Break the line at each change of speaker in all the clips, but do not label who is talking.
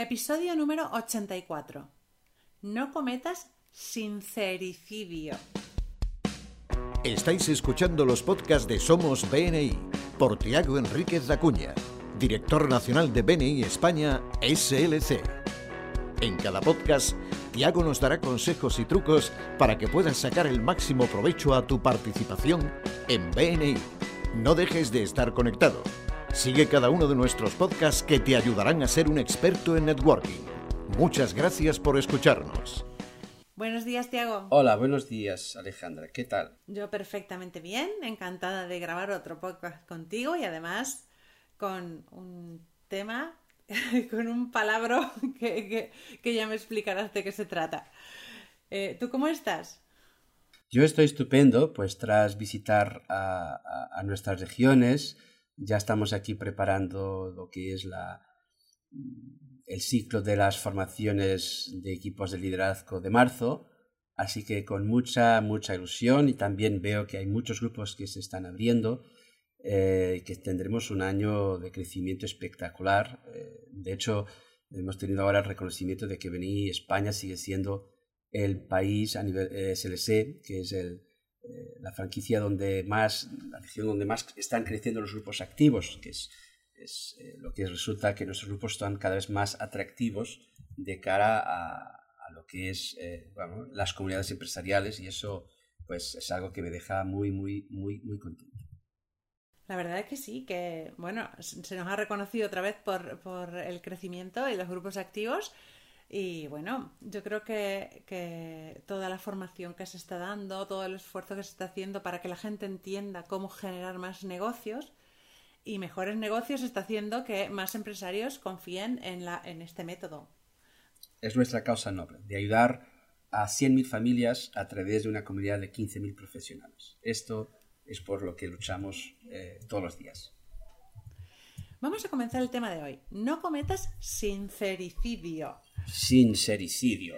Episodio número 84. No cometas sincericidio.
Estáis escuchando los podcasts de Somos BNI por Tiago Enríquez Acuña, director nacional de BNI España SLC. En cada podcast, Tiago nos dará consejos y trucos para que puedas sacar el máximo provecho a tu participación en BNI. No dejes de estar conectado. Sigue cada uno de nuestros podcasts que te ayudarán a ser un experto en networking. Muchas gracias por escucharnos.
Buenos días, Tiago.
Hola, buenos días, Alejandra. ¿Qué tal?
Yo perfectamente bien, encantada de grabar otro podcast contigo y además con un tema, con un palabra que, ya me explicarás de qué se trata. Eh, ¿Tú cómo estás?
Yo estoy estupendo, pues tras visitar a nuestras regiones, ya estamos aquí preparando lo que es la, el ciclo de las formaciones de equipos de liderazgo de marzo, así que con mucha, mucha ilusión y también veo que hay muchos grupos que se están abriendo, eh, que tendremos un año de crecimiento espectacular. Eh, de hecho, hemos tenido ahora el reconocimiento de que BNI España sigue siendo el país a nivel eh, SLC, que es el, eh, la franquicia donde más, la región donde más están creciendo los grupos activos, que es, es eh, lo que resulta que nuestros grupos están cada vez más atractivos de cara a, a lo que es eh, las comunidades empresariales y eso pues es algo que me deja muy, muy, muy, muy contento.
La verdad es que sí, que bueno, se nos ha reconocido otra vez por, por el crecimiento y los grupos activos y bueno, yo creo que, toda la formación que se está dando, todo el esfuerzo que se está haciendo para que la gente entienda cómo generar más negocios y mejores negocios está haciendo que más empresarios confíen en, la, en este método.
Es nuestra causa noble, de ayudar a 100.000 familias a través de una comunidad de 15.000 profesionales. Esto es por lo que luchamos eh, todos los días.
Vamos a comenzar el tema de hoy. No cometas sincericidio
sincericidio.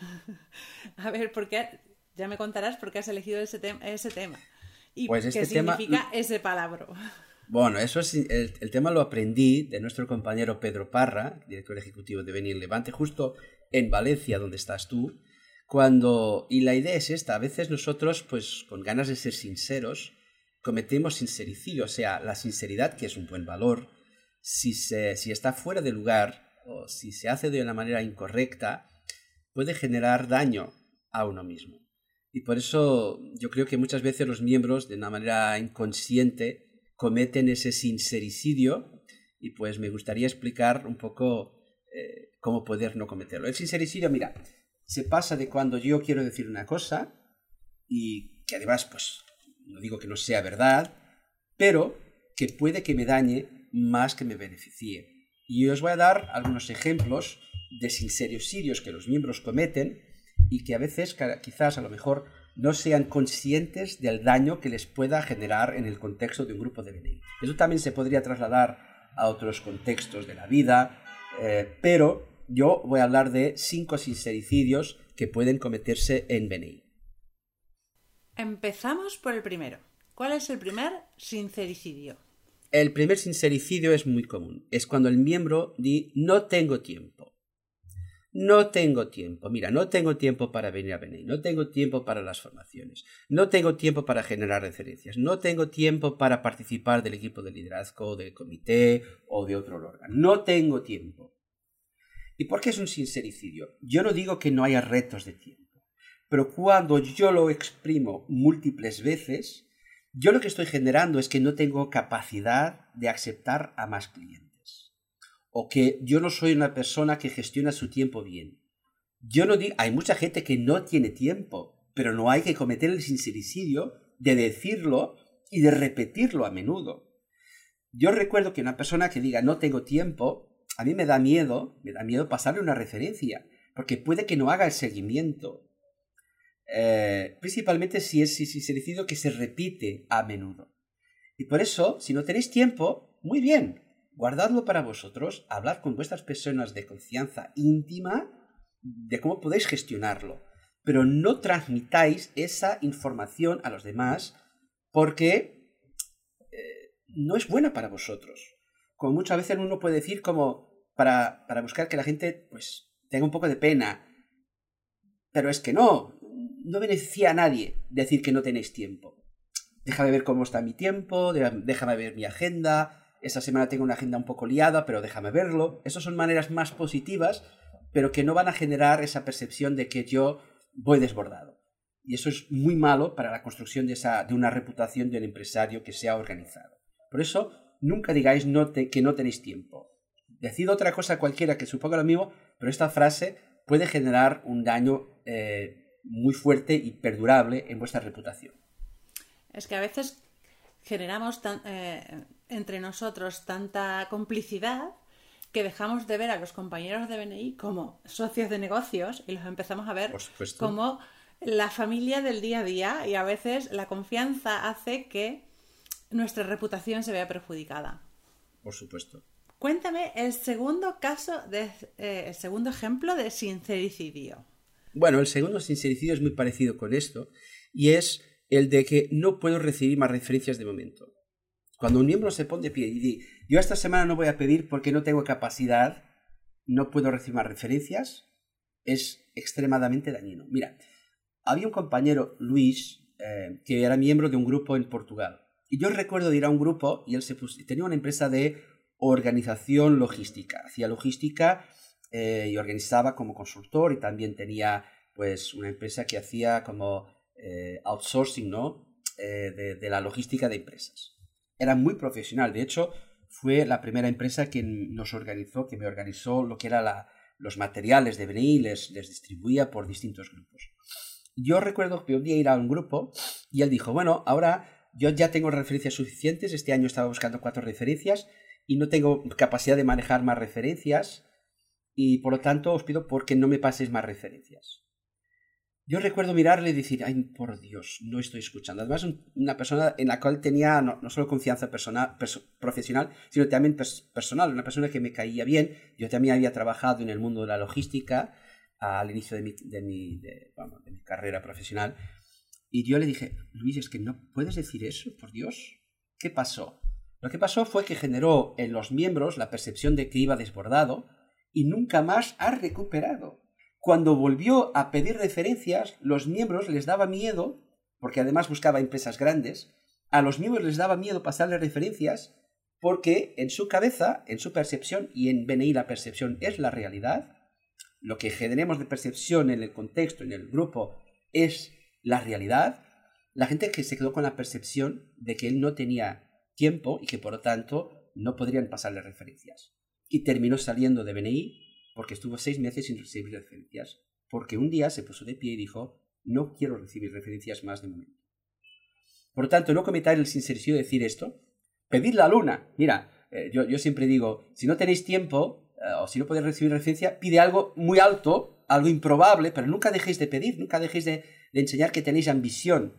A ver, ¿por qué? Ya me contarás por qué has elegido ese, ese tema. ¿Y
pues
qué
este
significa ese palabra?
Bueno, eso es, el, tema lo aprendí de nuestro compañero Pedro Parra, director ejecutivo de Venir Levante, justo en Valencia, donde estás tú, cuando, y la idea es esta, a veces nosotros, pues con ganas de ser sinceros, cometemos sincericidio, o sea, la sinceridad, que es un buen valor, si, se, si está fuera de lugar, o si se hace de una manera incorrecta, puede generar daño a uno mismo. Y por eso yo creo que muchas veces los miembros, de una manera inconsciente, cometen ese sincericidio y pues me gustaría explicar un poco eh, cómo poder no cometerlo. El sincericidio, mira, se pasa de cuando yo quiero decir una cosa y que además, pues, no digo que no sea verdad, pero que puede que me dañe más que me beneficie. Y os voy a dar algunos ejemplos de sincericidios que los miembros cometen y que a veces quizás a lo mejor no sean conscientes del daño que les pueda generar en el contexto de un grupo de BNI. Eso también se podría trasladar a otros contextos de la vida, eh, pero yo voy a hablar de cinco sincericidios que pueden cometerse en BNI.
Empezamos por el primero. ¿Cuál es el primer sincericidio?
El primer sincericidio es muy común. Es cuando el miembro dice no tengo tiempo. No tengo tiempo. Mira, no tengo tiempo para venir a venir. No tengo tiempo para las formaciones. No tengo tiempo para generar referencias. No tengo tiempo para participar del equipo de liderazgo, del comité o de otro órgano. No tengo tiempo. ¿Y por qué es un sincericidio? Yo no digo que no haya retos de tiempo. Pero cuando yo lo exprimo múltiples veces, yo lo que estoy generando es que no tengo capacidad de aceptar a más clientes. O que yo no soy una persona que gestiona su tiempo bien. Yo no digo, hay mucha gente que no tiene tiempo, pero no hay que cometer el sincericidio de decirlo y de repetirlo a menudo. Yo recuerdo que una persona que diga no tengo tiempo, a mí me da miedo, me da miedo pasarle una referencia, porque puede que no haga el seguimiento, eh, principalmente si es sincericidio que se repite a menudo. Y por eso, si no tenéis tiempo, muy bien, guardadlo para vosotros, hablar con vuestras personas de confianza íntima de cómo podéis gestionarlo. Pero no transmitáis esa información a los demás porque eh, no es buena para vosotros. Como muchas veces uno puede decir como, para, para buscar que la gente pues tenga un poco de pena. Pero es que no, no beneficia a nadie decir que no tenéis tiempo. Déjame ver cómo está mi tiempo, déjame ver mi agenda. Esta semana tengo una agenda un poco liada, pero déjame verlo. Esas son maneras más positivas, pero que no van a generar esa percepción de que yo voy desbordado. Y eso es muy malo para la construcción de, esa, de una reputación de un empresario que sea organizado. Por eso, nunca digáis que no tenéis tiempo. Decid otra cosa cualquiera que suponga lo mismo, pero esta frase puede generar un daño eh, muy fuerte y perdurable en vuestra reputación.
Es que a veces generamos eh, entre nosotros tanta complicidad que dejamos de ver a los compañeros de BNI como socios de negocios y los empezamos a ver como la familia del día a día y a veces la confianza hace que nuestra reputación se vea perjudicada.
Por supuesto.
Cuéntame el segundo caso, de, eh, el segundo ejemplo de sincericidio.
Bueno, el segundo sincericidio es muy parecido con esto y es el de que no puedo recibir más referencias de momento. Cuando un miembro se pone de pie y dice, yo esta semana no voy a pedir porque no tengo capacidad, no puedo recibir más referencias, es extremadamente dañino. Mira, había un compañero, Luis, eh, que era miembro de un grupo en Portugal. Y yo recuerdo de ir a un grupo y él se tenía una empresa de organización logística. Hacía logística eh, y organizaba como consultor y también tenía pues una empresa que hacía como eh, outsourcing ¿no? de la logística de empresas era muy profesional. De hecho, fue la primera empresa que nos organizó, que me organizó lo que eran los materiales de BNI, les, les distribuía por distintos grupos. Yo recuerdo que un día ir a un grupo y él dijo, bueno, ahora yo ya tengo referencias suficientes, este año estaba buscando cuatro referencias y no tengo capacidad de manejar más referencias y por lo tanto os pido porque no me pases más referencias. Yo recuerdo mirarle y decir, ay, por Dios, no estoy escuchando. Además, una persona en la cual tenía no, solo confianza personal, profesional, sino también personal, una persona que me caía bien. Yo también había trabajado en el mundo de la logística al inicio de mi, de mi, de, mi carrera profesional. Y yo le dije, Luis, es que no puedes decir eso, por Dios. ¿Qué pasó? Lo que pasó fue que generó en los miembros la percepción de que iba desbordado y nunca más ha recuperado. Cuando volvió a pedir referencias, los miembros les daba miedo, porque además buscaba empresas grandes, a los miembros les daba miedo pasarle referencias porque en su cabeza, en su percepción, y en BNI la percepción es la realidad, lo que generemos de percepción en el contexto, en el grupo, es la realidad, la gente que se quedó con la percepción de que él no tenía tiempo y que por lo tanto no podrían pasarle referencias. Y terminó saliendo de BNI porque estuvo seis meses sin recibir referencias, porque un día se puso de pie y dijo, no quiero recibir referencias más de momento. Por lo tanto, no cometáis el sincericidio de decir esto. Pedid la luna. Mira, eh, yo, siempre digo, si no tenéis tiempo eh, o si no podéis recibir referencia, pide algo muy alto, algo improbable, pero nunca dejéis de pedir, nunca dejéis de, enseñar que tenéis ambición.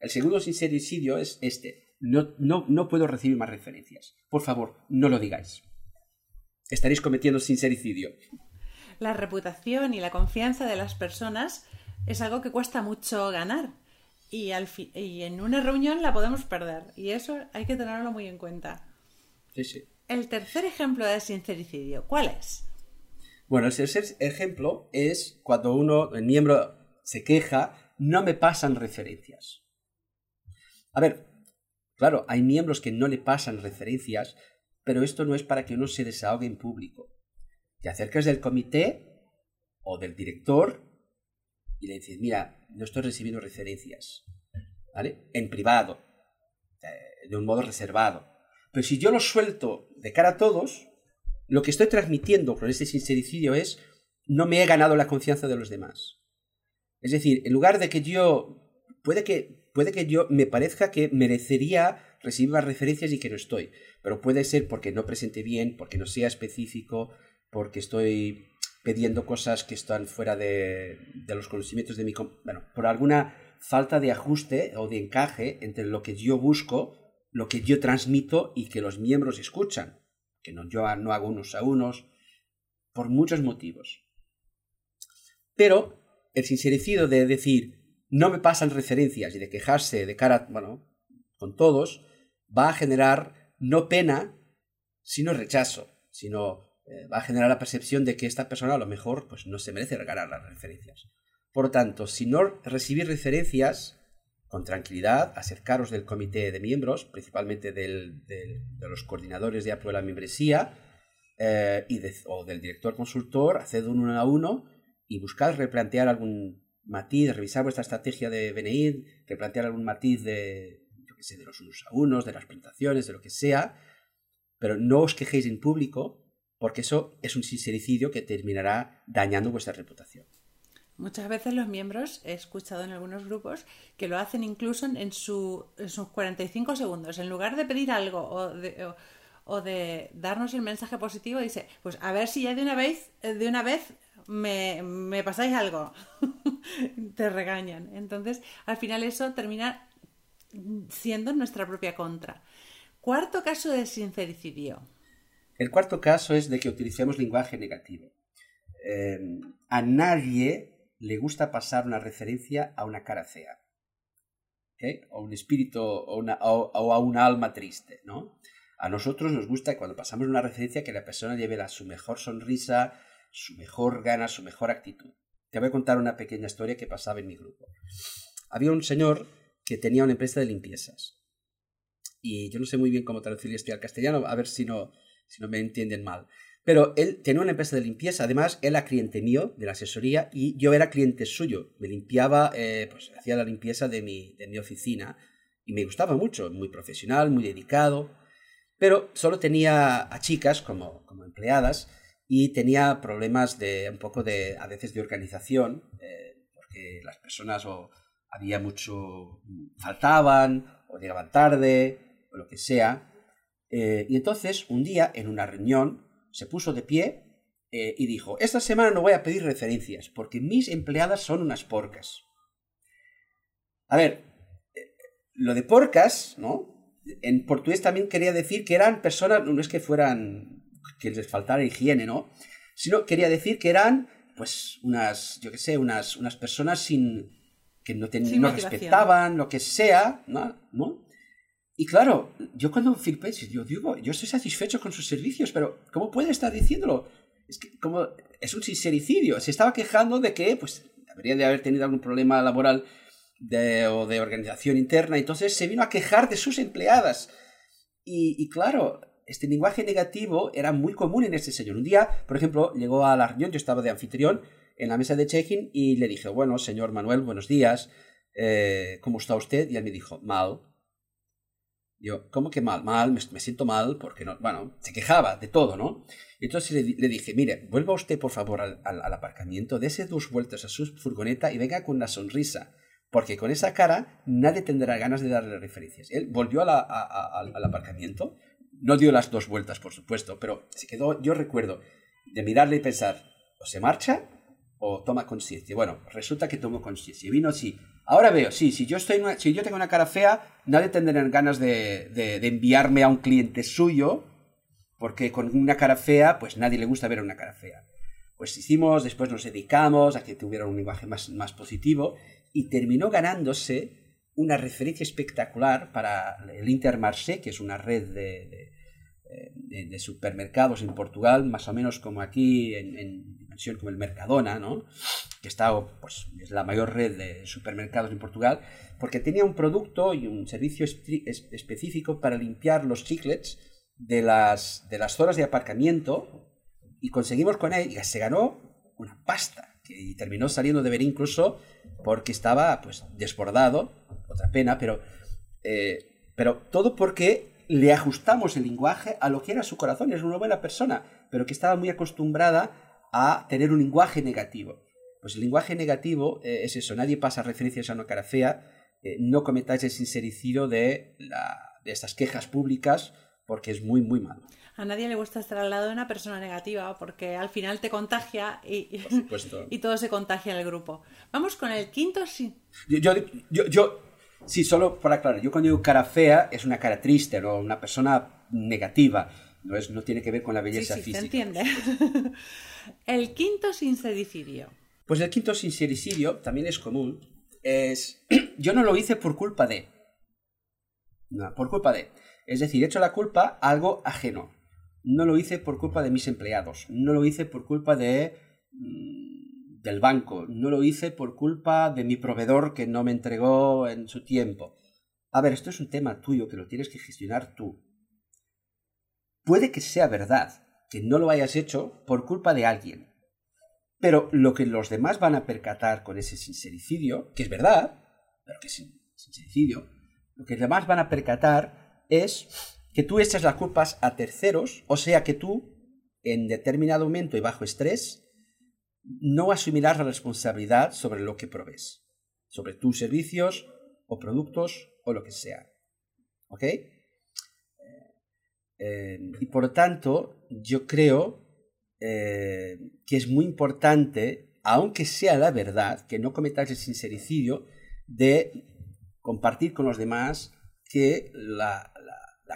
El segundo sincericidio es este. No, no, no puedo recibir más referencias. Por favor, no lo digáis estaréis cometiendo sincericidio.
La reputación y la confianza de las personas es algo que cuesta mucho ganar y, al y en una reunión la podemos perder y eso hay que tenerlo muy en cuenta.
Sí, sí.
El tercer ejemplo de sincericidio, ¿cuál es?
Bueno, el tercer ejemplo es cuando uno, el miembro, se queja, no me pasan referencias. A ver, claro, hay miembros que no le pasan referencias pero esto no es para que uno se desahogue en público. Te acercas del comité o del director y le dices, mira, no estoy recibiendo referencias, ¿vale? En privado, de un modo reservado. Pero si yo lo suelto de cara a todos, lo que estoy transmitiendo con ese sincericidio es, no me he ganado la confianza de los demás. Es decir, en lugar de que yo, puede que, puede que yo me parezca que merecería recibir más referencias y que no estoy pero puede ser porque no presente bien, porque no sea específico, porque estoy pidiendo cosas que están fuera de, los conocimientos de mi... Bueno, por alguna falta de ajuste o de encaje entre lo que yo busco, lo que yo transmito y que los miembros escuchan, que no, yo no hago unos a unos, por muchos motivos. Pero el sincericido de decir, no me pasan referencias y de quejarse de cara, bueno, con todos, va a generar no pena, sino rechazo, sino eh, va a generar la percepción de que esta persona a lo mejor pues, no se merece regalar las referencias. Por tanto, si no recibir referencias, con tranquilidad, acercaros del comité de miembros, principalmente de los coordinadores de apoyo a la membresía eh, y o del director consultor, haced un uno a uno y buscad replantear algún matiz, revisar vuestra estrategia de BNI, replantear algún matiz de, qué sé, de los unos a unos, de las presentaciones, de lo que sea, pero no os quejéis en público porque eso es un sincericidio que terminará dañando vuestra reputación.
Muchas veces los miembros, he escuchado en algunos grupos, que lo hacen incluso en, sus 45 segundos. En lugar de pedir algo o de, o, de, darnos el mensaje positivo, dice, pues a ver si ya de una vez, de una vez me, me pasáis algo. Te regañan. Entonces, al final eso termina siendo nuestra propia contra. Cuarto caso de sincericidio.
El cuarto caso es de que utilicemos lenguaje negativo. Eh, a nadie le gusta pasar una referencia a una cara fea. O un espíritu o, a un alma triste, ¿no? A nosotros nos gusta cuando pasamos una referencia que la persona lleve la, su mejor sonrisa, su mejor gana, su mejor actitud. Te voy a contar una pequeña historia que pasaba en mi grupo. Había un señor que tenía una empresa de limpiezas. Y yo no sé muy bien cómo traducir esto al castellano, a ver si no, si no me entienden mal. Pero él tenía una empresa de limpieza, además él era cliente mío de la asesoría y yo era cliente suyo. Me limpiaba, eh, pues hacía la limpieza de mi, de mi oficina y me gustaba mucho, muy profesional, muy dedicado. Pero solo tenía a chicas como, como empleadas y tenía problemas de un poco de, a veces de organización, eh, porque las personas o había mucho, faltaban o llegaban tarde o lo que sea. Eh, y entonces un día en una reunión se puso de pie eh, y dijo, esta semana no voy a pedir referencias porque mis empleadas son unas porcas. A ver, eh, lo de porcas, ¿no? En portugués también quería decir que eran personas, no es que fueran, que les faltara higiene, ¿no? Sino quería decir que eran, pues, unas, yo qué sé, unas, unas personas sin, que no, no respetaban, lo que sea, ¿no? ¿no? Y claro, yo cuando flipé, yo digo, yo estoy satisfecho con sus servicios, pero ¿cómo puede estar diciéndolo? Es que como es un sincericidio. Se estaba quejando de que, pues, debería de haber tenido algún problema laboral de, o de organización interna, entonces se vino a quejar de sus empleadas. Y, y claro, este lenguaje negativo era muy común en este señor. Un día, por ejemplo, llegó a la reunión, yo estaba de anfitrión en la mesa de check-in y le dije, bueno, señor Manuel, buenos días, eh, ¿cómo está usted? Y él me dijo, mal. Yo, ¿cómo que mal? Mal, me, siento mal porque no, bueno, se quejaba de todo, ¿no? Entonces le, dije, mire, vuelva usted por favor al, al, aparcamiento, dése dos vueltas a su furgoneta y venga con una sonrisa, porque con esa cara nadie tendrá ganas de darle referencias. Él volvió a al aparcamiento, no dio las dos vueltas, por supuesto, pero se quedó, yo recuerdo, de mirarle y pensar, o se marcha o toma conciencia. Bueno, resulta que tomó conciencia. Vino así, Ahora veo, sí, si yo, estoy si yo tengo una cara fea, nadie tendrá ganas de, de, enviarme a un cliente suyo, porque con una cara fea, pues nadie le gusta ver una cara fea. Pues hicimos, después nos dedicamos a que tuviera un lenguaje más, más positivo y terminó ganándose una referencia espectacular para el Intermarché, que es una red de, de, supermercados en Portugal, más o menos como aquí en, en como el Mercadona, ¿no? que está, pues, es la mayor red de supermercados en Portugal, porque tenía un producto y un servicio específico para limpiar los chiclets de las, de las zonas de aparcamiento y conseguimos con él, y se ganó una pasta, y terminó saliendo de ver incluso porque estaba pues desbordado, otra pena, pero, eh, pero todo porque le ajustamos el lenguaje a lo que era su corazón, es una buena persona, pero que estaba muy acostumbrada a tener un lenguaje negativo. Pues el lenguaje negativo eh, es eso, nadie pasa referencias a una cara fea, eh, no cometáis el sincericidio de, de estas quejas públicas porque es muy, muy malo.
A nadie le gusta estar al lado de una persona negativa porque al final te contagia y, y todo se contagia en el grupo. Vamos con el quinto. Sí.
Yo, yo, yo, sí, solo para aclarar, yo cuando digo cara fea es una cara triste, ¿no? una persona negativa. No, es, no tiene que ver con la belleza
sí,
sí, física.
Se entiende. el quinto sincericidio.
Pues el quinto sincericidio también es común. Es. Yo no lo hice por culpa de. No, por culpa de. Es decir, he hecho la culpa a algo ajeno. no lo hice por culpa de mis empleados, no lo hice por culpa de mm, del banco, no lo hice por culpa de mi proveedor que no me entregó en su tiempo. A ver, esto es un tema tuyo que lo tienes que gestionar tú. Puede que sea verdad que no lo hayas hecho por culpa de alguien, pero lo que los demás van a percatar con ese sincericidio, que es verdad, pero que es sincericidio, lo que los demás van a percatar es que tú echas las culpas a terceros, o sea que tú, en determinado momento y bajo estrés, no asumirás la responsabilidad sobre lo que provees, sobre tus servicios o productos o lo que sea. ¿Ok? Eh, y por tanto, yo creo eh, que es muy importante, aunque sea la verdad, que no cometáis el sincericidio de compartir con los demás que la,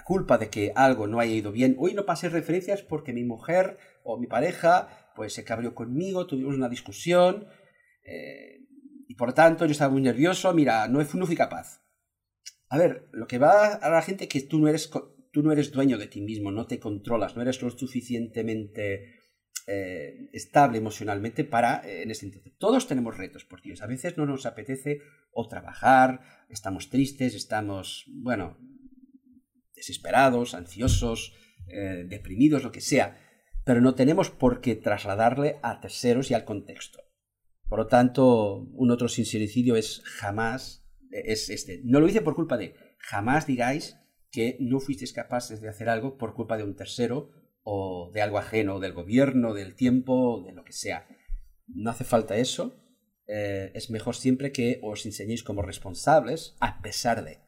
culpa de que algo no haya ido bien, hoy no pasé referencias porque mi mujer o mi pareja pues se cabrió conmigo, tuvimos una discusión eh, y por tanto yo estaba muy nervioso, mira, no, no fui capaz. A ver, lo que va a la gente es que tú no eres tú no eres dueño de ti mismo, no te controlas, no eres lo suficientemente eh, estable emocionalmente para eh, en ese entonces. Todos tenemos retos, por Dios. A veces no nos apetece o trabajar, estamos tristes, estamos, bueno, desesperados, ansiosos, eh, deprimidos, lo que sea, pero no tenemos por qué trasladarle a terceros y al contexto. Por lo tanto, un otro sincericidio es jamás, es este, no lo hice por culpa de, jamás digáis que no fuisteis capaces de hacer algo por culpa de un tercero o de algo ajeno, del gobierno, del tiempo, de lo que sea. No hace falta eso. Eh, es mejor siempre que os enseñéis como responsables a pesar de.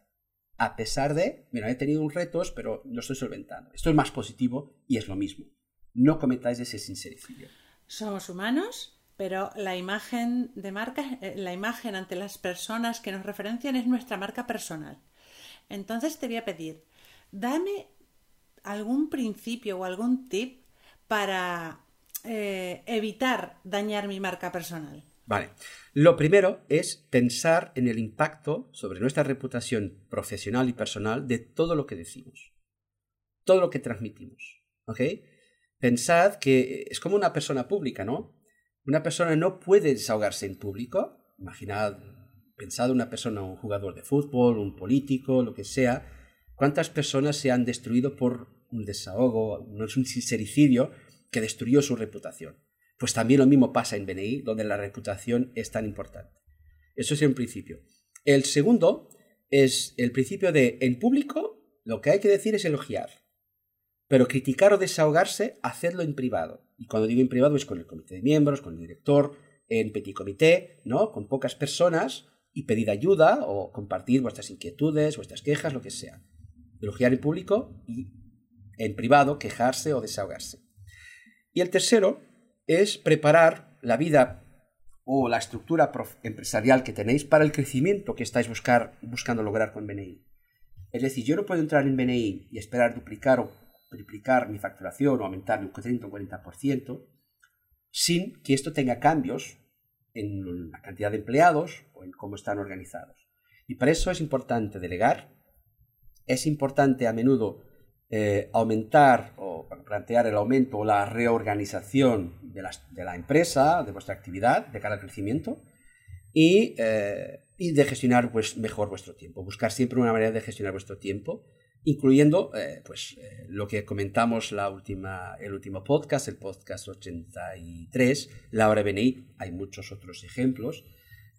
A pesar de, mira, he tenido un retos, pero lo estoy solventando. Esto es más positivo y es lo mismo. No cometáis ese sincericidio.
Somos humanos, pero la imagen de marca, eh, la imagen ante las personas que nos referencian es nuestra marca personal. Entonces te voy a pedir, dame algún principio o algún tip para eh, evitar dañar mi marca personal.
Vale. Lo primero es pensar en el impacto sobre nuestra reputación profesional y personal de todo lo que decimos, todo lo que transmitimos. ¿Ok? Pensad que es como una persona pública, ¿no? Una persona no puede desahogarse en público. Imaginad pensado una persona, un jugador de fútbol, un político, lo que sea, cuántas personas se han destruido por un desahogo, no es un sincericidio que destruyó su reputación. Pues también lo mismo pasa en BNI, donde la reputación es tan importante. Eso es un principio. El segundo es el principio de, en público, lo que hay que decir es elogiar. Pero criticar o desahogarse, hacedlo en privado. Y cuando digo en privado es con el comité de miembros, con el director, en petit comité, ¿no? Con pocas personas, y pedir ayuda o compartir vuestras inquietudes, vuestras quejas, lo que sea. Elogiar en público y en privado quejarse o desahogarse. Y el tercero es preparar la vida o la estructura empresarial que tenéis para el crecimiento que estáis buscando lograr con BNI. Es decir, yo no puedo entrar en BNI y esperar duplicar o triplicar mi facturación o aumentar un 30 o 40% sin que esto tenga cambios en la cantidad de empleados o en cómo están organizados. Y para eso es importante delegar, es importante a menudo eh, aumentar o plantear el aumento o la reorganización de, de, la empresa, de vuestra actividad, de cara al crecimiento, y, eh, y de gestionar pues, mejor vuestro tiempo. Buscar siempre una manera de gestionar vuestro tiempo incluyendo eh, pues, eh, lo que comentamos la última, el último podcast, el podcast 83, la hora hay muchos otros ejemplos,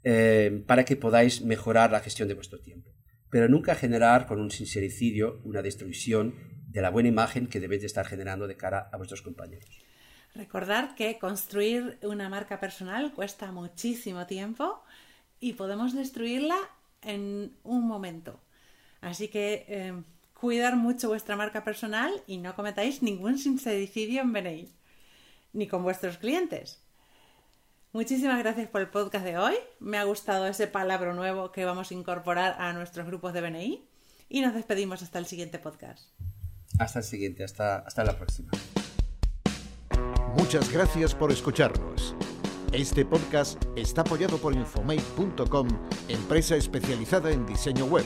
eh, para que podáis mejorar la gestión de vuestro tiempo. Pero nunca generar con un sincericidio una destrucción de la buena imagen que debéis de estar generando de cara a vuestros compañeros.
Recordar que construir una marca personal cuesta muchísimo tiempo y podemos destruirla en un momento. Así que cuidar mucho vuestra marca personal y no cometáis ningún sincericidio en BNI, ni con vuestros clientes. Muchísimas gracias por el podcast de hoy. Me ha gustado ese palabra nuevo que vamos a incorporar a nuestros grupos de BNI y nos despedimos hasta el siguiente podcast.
Hasta el siguiente, hasta, hasta la próxima.
Muchas gracias por escucharnos. Este podcast está apoyado por Infomate.com, empresa especializada en diseño web